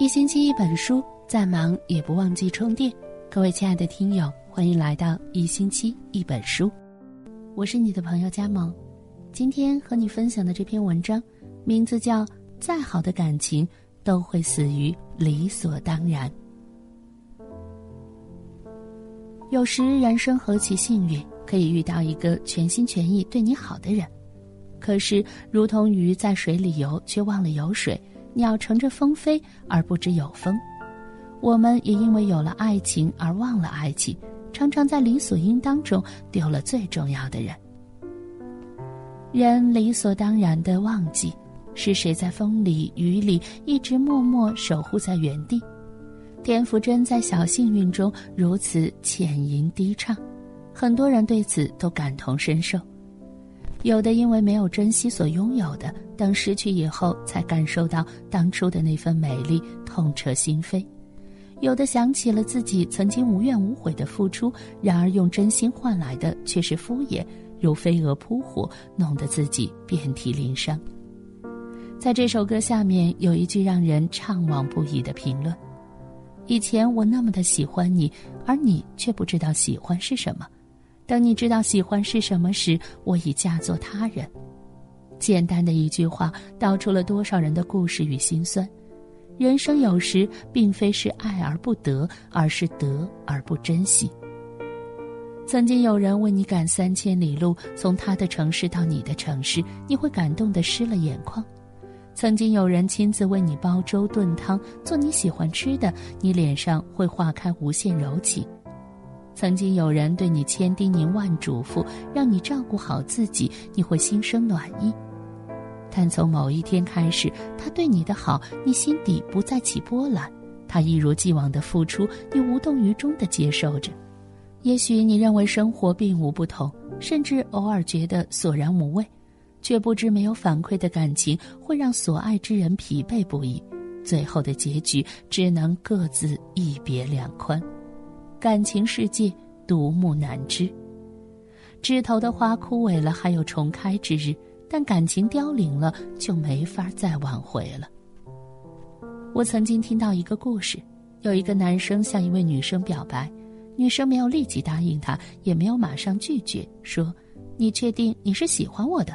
一星期一本书，再忙也不忘记充电。各位亲爱的听友，欢迎来到一星期一本书，我是你的朋友佳萌。今天和你分享的这篇文章，名字叫《再好的感情都会死于理所当然》。有时人生何其幸运，可以遇到一个全心全意对你好的人。可是，如同鱼在水里游，却忘了有水。鸟乘着风飞，而不知有风。我们也因为有了爱情而忘了爱情，常常在理所应当中丢了最重要的人。人理所当然的忘记，是谁在风里雨里一直默默守护在原地？田馥甄在《小幸运》中如此浅吟低唱，很多人对此都感同身受。有的因为没有珍惜所拥有的，等失去以后才感受到当初的那份美丽，痛彻心扉；有的想起了自己曾经无怨无悔的付出，然而用真心换来的却是敷衍，如飞蛾扑火，弄得自己遍体鳞伤。在这首歌下面有一句让人怅惘不已的评论：“以前我那么的喜欢你，而你却不知道喜欢是什么。”等你知道喜欢是什么时，我已嫁作他人。简单的一句话，道出了多少人的故事与心酸。人生有时并非是爱而不得，而是得而不珍惜。曾经有人为你赶三千里路，从他的城市到你的城市，你会感动的湿了眼眶；曾经有人亲自为你煲粥炖汤，做你喜欢吃的，你脸上会化开无限柔情。曾经有人对你千叮咛万嘱咐，让你照顾好自己，你会心生暖意。但从某一天开始，他对你的好，你心底不再起波澜；他一如既往的付出，你无动于衷的接受着。也许你认为生活并无不同，甚至偶尔觉得索然无味，却不知没有反馈的感情会让所爱之人疲惫不已，最后的结局只能各自一别两宽。感情世界独木难支，枝头的花枯萎了，还有重开之日；但感情凋零了，就没法再挽回了。我曾经听到一个故事，有一个男生向一位女生表白，女生没有立即答应他，也没有马上拒绝，说：“你确定你是喜欢我的？”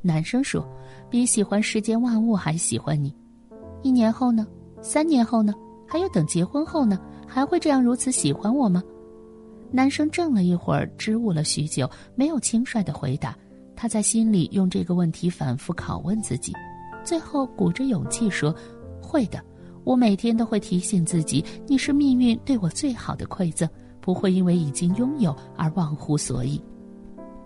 男生说：“比喜欢世间万物还喜欢你。”一年后呢？三年后呢？还有等结婚后呢？还会这样如此喜欢我吗？男生怔了一会儿，支吾了许久，没有轻率的回答。他在心里用这个问题反复拷问自己，最后鼓着勇气说：“会的，我每天都会提醒自己，你是命运对我最好的馈赠，不会因为已经拥有而忘乎所以。”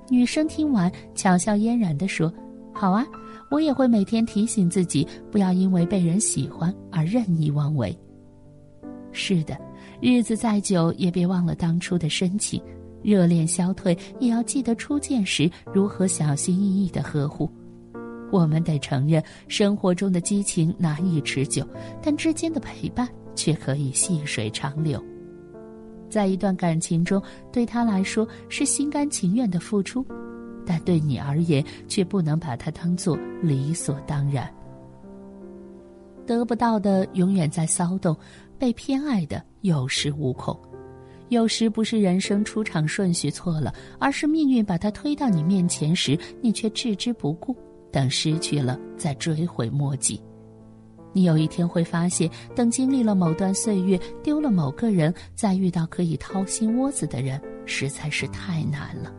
女生听完，巧笑嫣然地说：“好啊，我也会每天提醒自己，不要因为被人喜欢而任意妄为。”是的。日子再久，也别忘了当初的深情。热恋消退，也要记得初见时如何小心翼翼的呵护。我们得承认，生活中的激情难以持久，但之间的陪伴却可以细水长流。在一段感情中，对他来说是心甘情愿的付出，但对你而言，却不能把它当做理所当然。得不到的永远在骚动，被偏爱的有恃无恐。有时不是人生出场顺序错了，而是命运把他推到你面前时，你却置之不顾，等失去了再追悔莫及。你有一天会发现，等经历了某段岁月，丢了某个人，再遇到可以掏心窝子的人，实在是太难了。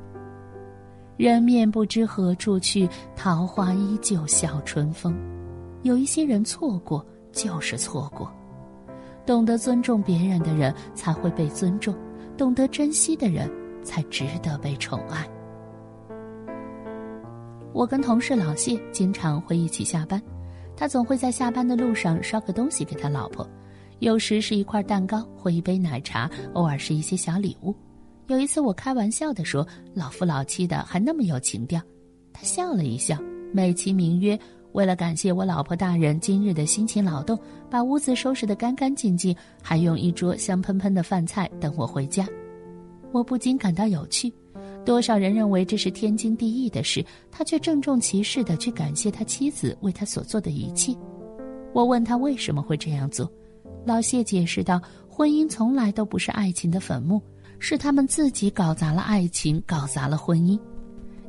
人面不知何处去，桃花依旧笑春风。有一些人错过就是错过，懂得尊重别人的人才会被尊重，懂得珍惜的人才值得被宠爱。我跟同事老谢经常会一起下班，他总会在下班的路上捎个东西给他老婆，有时是一块蛋糕或一杯奶茶，偶尔是一些小礼物。有一次我开玩笑的说：“老夫老妻的还那么有情调。”他笑了一笑，美其名曰。为了感谢我老婆大人今日的辛勤劳动，把屋子收拾得干干净净，还用一桌香喷喷的饭菜等我回家，我不禁感到有趣。多少人认为这是天经地义的事，他却郑重其事地去感谢他妻子为他所做的一切。我问他为什么会这样做，老谢解释道：“婚姻从来都不是爱情的坟墓，是他们自己搞砸了爱情，搞砸了婚姻。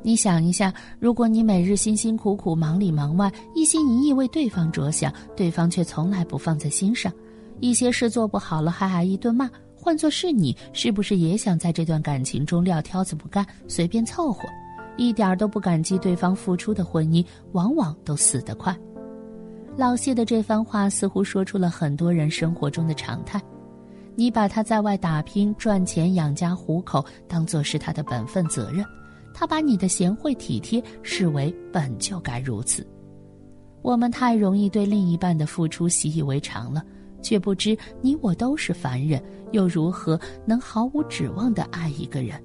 你想一下，如果你每日辛辛苦苦忙里忙外，一心一意为对方着想，对方却从来不放在心上，一些事做不好了还挨一顿骂，换做是你，是不是也想在这段感情中撂挑子不干，随便凑合？一点都不感激对方付出的婚姻，往往都死得快。”老谢的这番话似乎说出了很多人生活中的常态。你把他在外打拼赚钱养家糊口当做是他的本分责任，他把你的贤惠体贴视为本就该如此。我们太容易对另一半的付出习以为常了，却不知你我都是凡人，又如何能毫无指望的爱一个人？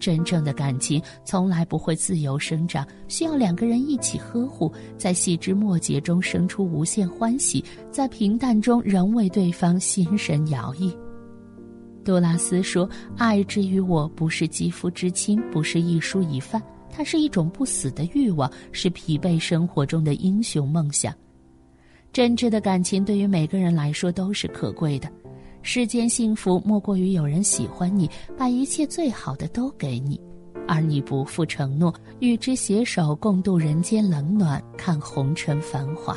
真正的感情从来不会自由生长，需要两个人一起呵护，在细枝末节中生出无限欢喜，在平淡中仍为对方心神摇曳。杜拉斯说：“爱之于我，不是肌肤之亲，不是一蔬一饭，它是一种不死的欲望，是疲惫生活中的英雄梦想。真挚的感情对于每个人来说都是可贵的。”世间幸福莫过于有人喜欢你，把一切最好的都给你，而你不负承诺，与之携手共度人间冷暖，看红尘繁华。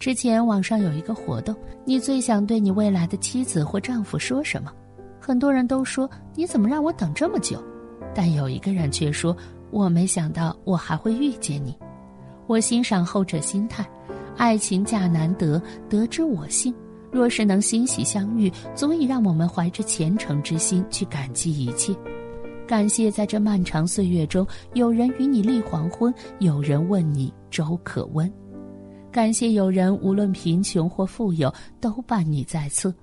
之前网上有一个活动，你最想对你未来的妻子或丈夫说什么？很多人都说你怎么让我等这么久，但有一个人却说我没想到我还会遇见你。我欣赏后者心态，爱情价难得，得之我幸。若是能欣喜相遇，足以让我们怀着虔诚之心去感激一切，感谢在这漫长岁月中，有人与你立黄昏，有人问你粥可温，感谢有人无论贫穷或富有，都伴你在侧。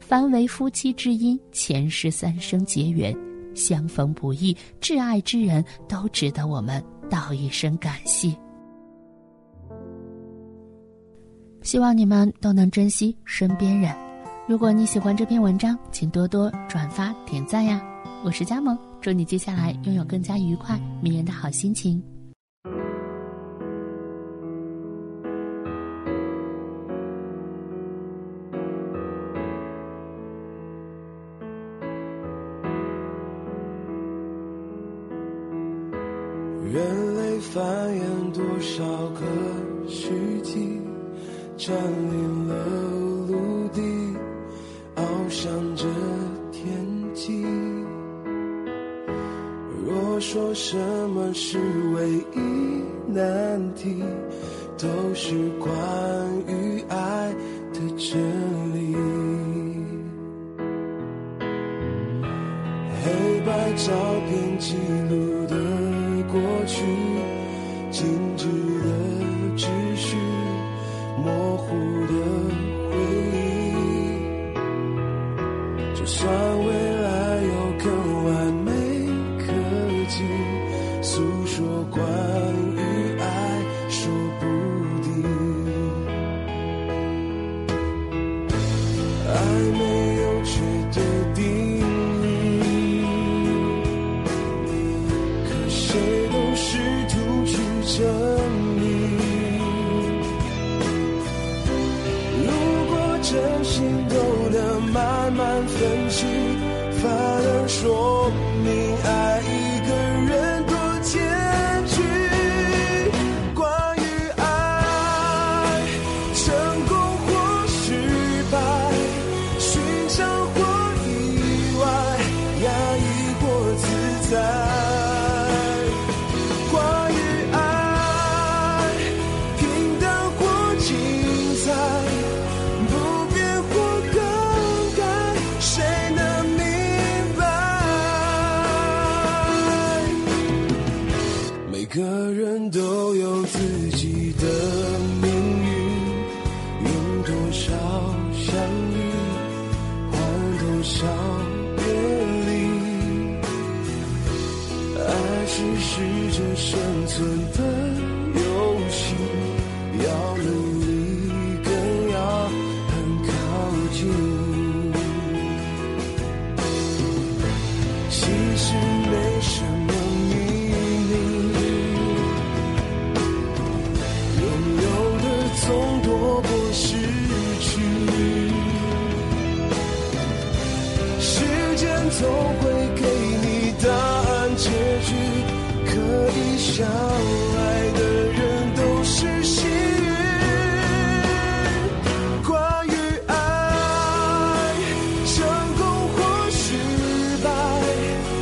凡为夫妻之因，前世三生结缘，相逢不易，挚爱之人都值得我们道一声感谢。希望你们都能珍惜身边人。如果你喜欢这篇文章，请多多转发点赞呀！我是佳萌，祝你接下来拥有更加愉快、迷人的好心情。少个时机？占领了陆地，翱翔着天际。若说什么是唯一难题，都是关于爱的真理。黑白照片记录的过去，静止的只是。模糊的回忆，就算未来有更完美科技，诉说关只是这生存的游戏，要努力，更要很靠近。其实没什么秘密，拥有的总多过失去，时间总会。相爱的人都是幸运关于爱成功或失败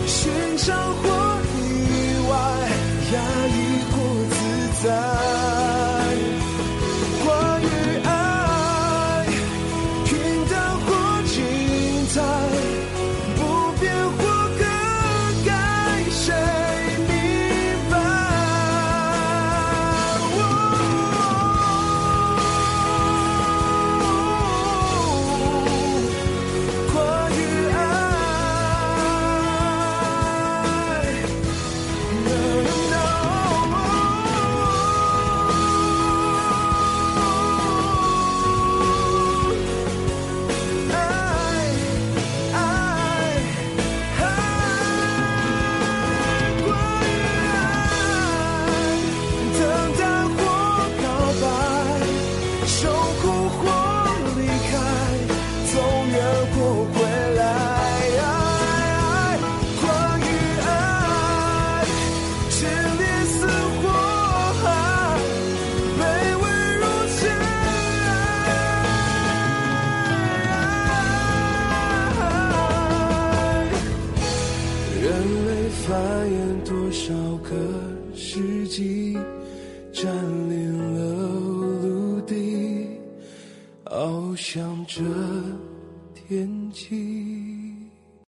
寻常或意外压抑或自在。